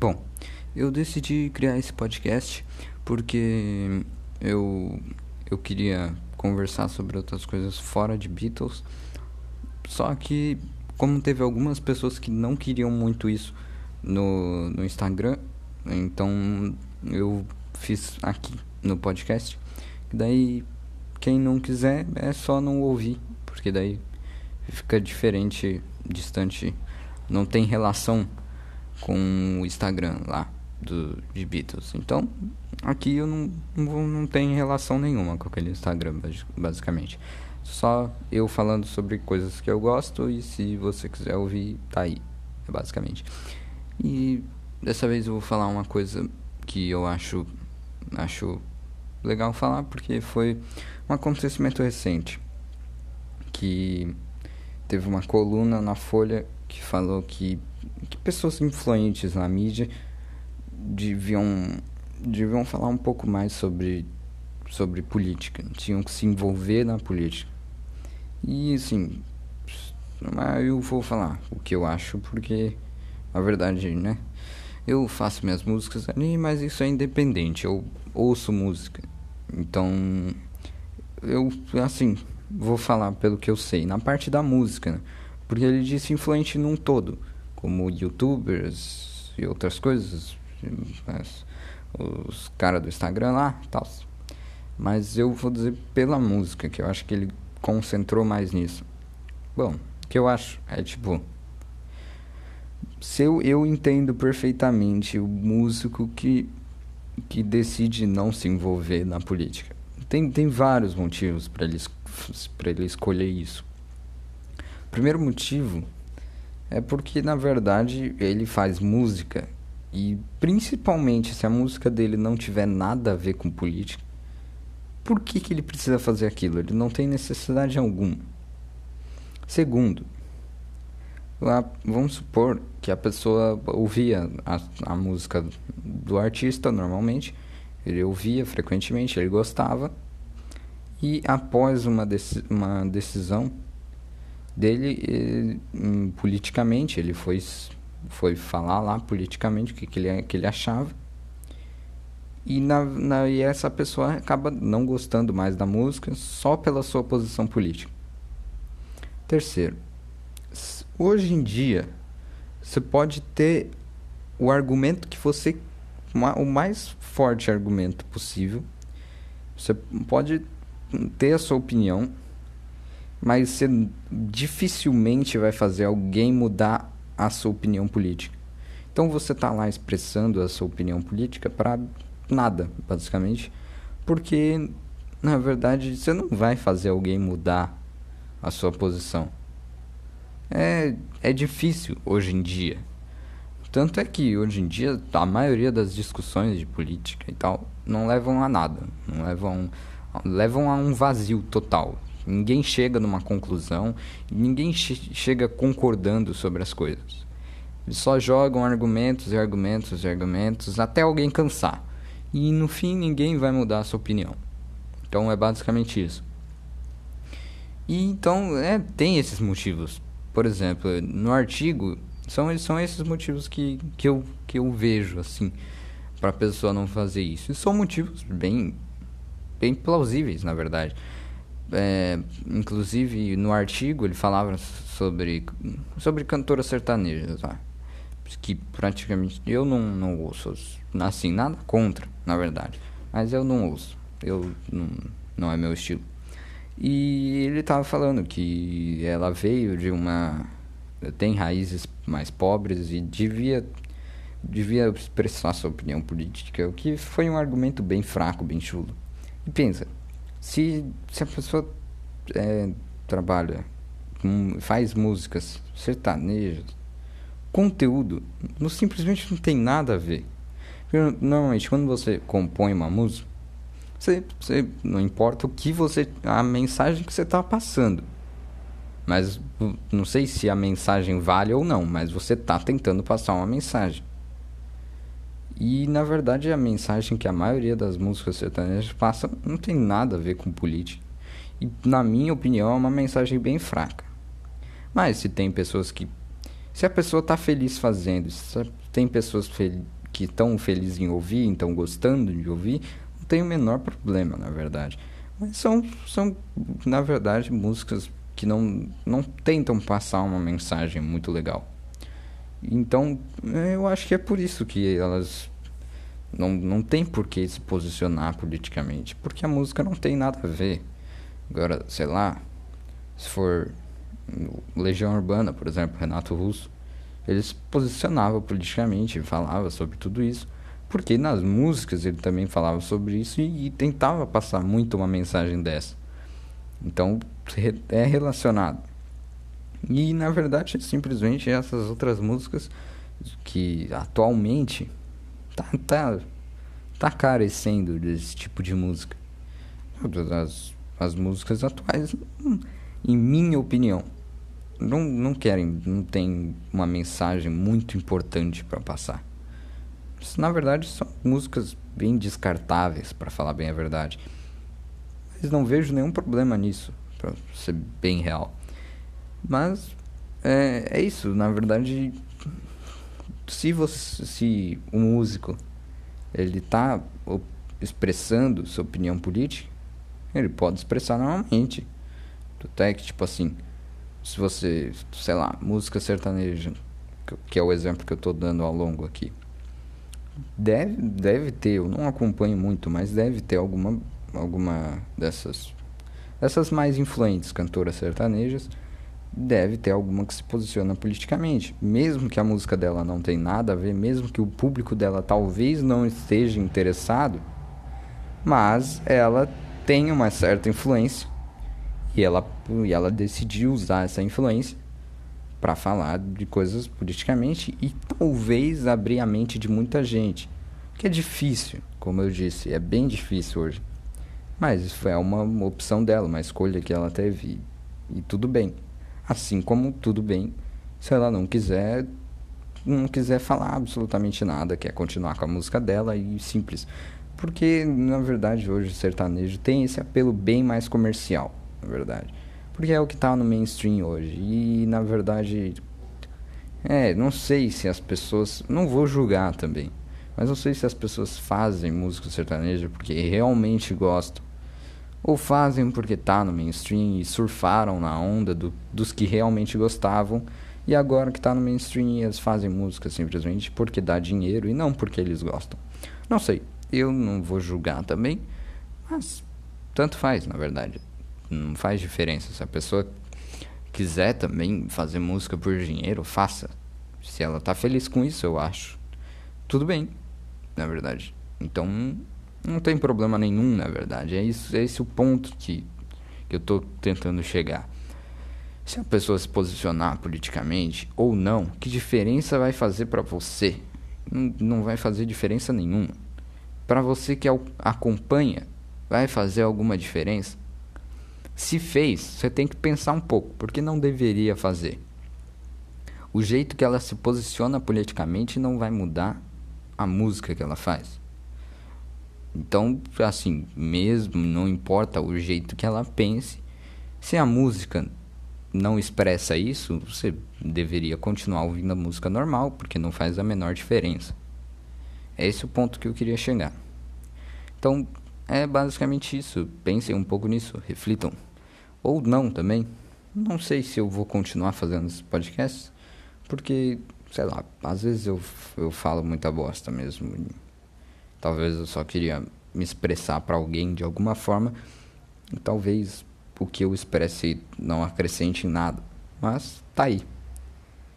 Bom, eu decidi criar esse podcast porque eu, eu queria conversar sobre outras coisas fora de Beatles. Só que, como teve algumas pessoas que não queriam muito isso no, no Instagram, então eu fiz aqui no podcast. Daí, quem não quiser é só não ouvir, porque daí fica diferente, distante, não tem relação com o Instagram lá do, de Beatles. Então, aqui eu não, não, não tenho relação nenhuma com aquele Instagram, basicamente. Só eu falando sobre coisas que eu gosto e se você quiser ouvir, tá aí, basicamente. E dessa vez eu vou falar uma coisa que eu acho, acho legal falar, porque foi um acontecimento recente. Que teve uma coluna na Folha que falou que, que pessoas influentes na mídia deviam, deviam falar um pouco mais sobre, sobre política, tinham que se envolver na política. E assim, eu vou falar o que eu acho, porque a verdade, né? Eu faço minhas músicas ali, mas isso é independente, eu ouço música. Então, eu, assim, vou falar pelo que eu sei. Na parte da música, né? Porque ele disse influente num todo, como youtubers e outras coisas, mas, os caras do Instagram lá tal. Mas eu vou dizer pela música, que eu acho que ele concentrou mais nisso. Bom, o que eu acho é tipo. Se eu, eu entendo perfeitamente o músico que, que decide não se envolver na política. Tem, tem vários motivos para ele, ele escolher isso. Primeiro motivo é porque, na verdade, ele faz música e principalmente se a música dele não tiver nada a ver com política, por que, que ele precisa fazer aquilo? Ele não tem necessidade alguma. Segundo, lá, vamos supor que a pessoa ouvia a, a música do artista normalmente, ele ouvia frequentemente, ele gostava, e após uma, deci uma decisão dele, ele, hum, politicamente, ele foi foi falar lá politicamente o que, que, ele, que ele achava. E, na, na, e essa pessoa acaba não gostando mais da música só pela sua posição política. Terceiro, hoje em dia, você pode ter o argumento que você. O mais forte argumento possível. Você pode ter a sua opinião, mas você dificilmente vai fazer alguém mudar a sua opinião política. Então você está lá expressando a sua opinião política para nada, basicamente, porque na verdade você não vai fazer alguém mudar a sua posição. É, é difícil hoje em dia. Tanto é que hoje em dia a maioria das discussões de política e tal não levam a nada, não levam levam a um vazio total. Ninguém chega numa conclusão, ninguém che chega concordando sobre as coisas. Eles só jogam argumentos e argumentos e argumentos até alguém cansar. E no fim ninguém vai mudar a sua opinião. Então é basicamente isso. E então é, tem esses motivos. Por exemplo, no artigo são, são esses motivos que, que, eu, que eu vejo assim para a pessoa não fazer isso. E são motivos bem, bem plausíveis, na verdade. É, inclusive no artigo ele falava sobre sobre cantoras sertanejas lá, que praticamente eu não, não ouço assim nada contra na verdade. Mas eu não ouço eu não, não é meu estilo. E ele estava falando que ela veio de uma tem raízes mais pobres e devia devia expressar sua opinião política o que foi um argumento bem fraco bem chulo. E pensa se, se a pessoa é, trabalha, faz músicas sertanejas, conteúdo não, simplesmente não tem nada a ver. Normalmente, quando você compõe uma música, você, você não importa o que você. a mensagem que você está passando. Mas não sei se a mensagem vale ou não, mas você está tentando passar uma mensagem. E na verdade a mensagem que a maioria das músicas sertanejas passa não tem nada a ver com política. E na minha opinião é uma mensagem bem fraca. Mas se tem pessoas que Se a pessoa está feliz fazendo, se tem pessoas fel que estão felizes em ouvir, estão gostando de ouvir, não tem o menor problema, na verdade. Mas são, são na verdade, músicas que não, não tentam passar uma mensagem muito legal. Então, eu acho que é por isso que elas não, não tem por que se posicionar politicamente, porque a música não tem nada a ver. Agora, sei lá, se for Legião Urbana, por exemplo, Renato Russo, ele se posicionava politicamente, falava sobre tudo isso, porque nas músicas ele também falava sobre isso e, e tentava passar muito uma mensagem dessa. Então, é relacionado. E na verdade, simplesmente essas outras músicas que atualmente tá, tá, tá carecendo desse tipo de música. As, as músicas atuais, em minha opinião, não, não querem, não tem uma mensagem muito importante para passar. Na verdade, são músicas bem descartáveis, para falar bem a verdade. Mas não vejo nenhum problema nisso, para ser bem real. Mas é, é isso, na verdade, se você, se o um músico ele está expressando sua opinião política, ele pode expressar normalmente. Até que, tipo assim, se você, sei lá, música sertaneja, que é o exemplo que eu estou dando ao longo aqui, deve, deve ter, eu não acompanho muito, mas deve ter alguma, alguma dessas, dessas mais influentes cantoras sertanejas deve ter alguma que se posiciona politicamente. Mesmo que a música dela não tenha nada a ver, mesmo que o público dela talvez não esteja interessado, mas ela tem uma certa influência e ela, e ela decidiu usar essa influência para falar de coisas politicamente e talvez abrir a mente de muita gente. Que é difícil, como eu disse, é bem difícil hoje. Mas isso é uma opção dela, uma escolha que ela teve e, tudo bem. Assim como tudo bem se ela não quiser não quiser falar absolutamente nada, quer continuar com a música dela e simples. Porque na verdade hoje o sertanejo tem esse apelo bem mais comercial, na verdade. Porque é o que está no mainstream hoje. E na verdade é, não sei se as pessoas, não vou julgar também, mas não sei se as pessoas fazem música sertaneja porque realmente gostam ou fazem porque tá no mainstream e surfaram na onda do, dos que realmente gostavam e agora que tá no mainstream eles fazem música simplesmente porque dá dinheiro e não porque eles gostam. Não sei, eu não vou julgar também, mas tanto faz, na verdade. Não faz diferença se a pessoa quiser também fazer música por dinheiro, faça. Se ela tá feliz com isso, eu acho. Tudo bem, na verdade. Então, não tem problema nenhum, na verdade. É, isso, é esse o ponto que, que eu estou tentando chegar. Se a pessoa se posicionar politicamente ou não, que diferença vai fazer para você? Não, não vai fazer diferença nenhuma. Para você que acompanha, vai fazer alguma diferença? Se fez, você tem que pensar um pouco, porque não deveria fazer. O jeito que ela se posiciona politicamente não vai mudar a música que ela faz. Então, assim, mesmo não importa o jeito que ela pense, se a música não expressa isso, você deveria continuar ouvindo a música normal, porque não faz a menor diferença. É esse o ponto que eu queria chegar. Então, é basicamente isso. Pensem um pouco nisso, reflitam. Ou não também. Não sei se eu vou continuar fazendo esse podcast, porque, sei lá, às vezes eu, eu falo muita bosta mesmo. Talvez eu só queria me expressar para alguém de alguma forma. E talvez o que eu expresse não acrescente em nada. Mas tá aí.